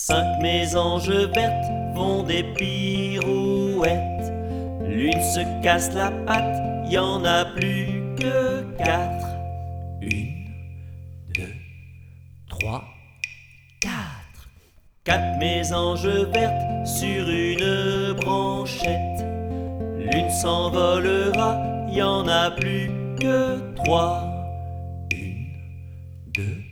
Cinq mésanges vertes font des pirouettes. L'une se casse la patte, y en a plus que quatre. Une, deux, trois, quatre. Quatre mésanges vertes sur une branchette. L'une s'envolera, y en a plus que trois. Une, deux,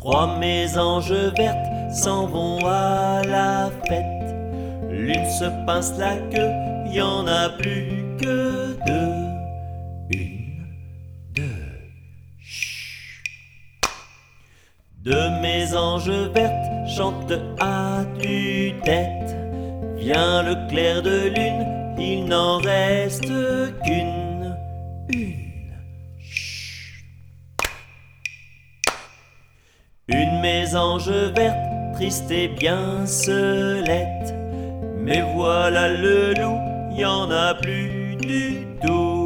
Trois mésanges vertes s'en vont à la fête. L'une se pince la queue, y en a plus que deux. Une, deux, chut. Deux mésanges vertes chantent à tue-tête. Vient le clair de lune, il n'en reste qu'une. Une. Une mésange verte, triste et bien selette. Mais voilà le loup, y en a plus du tout.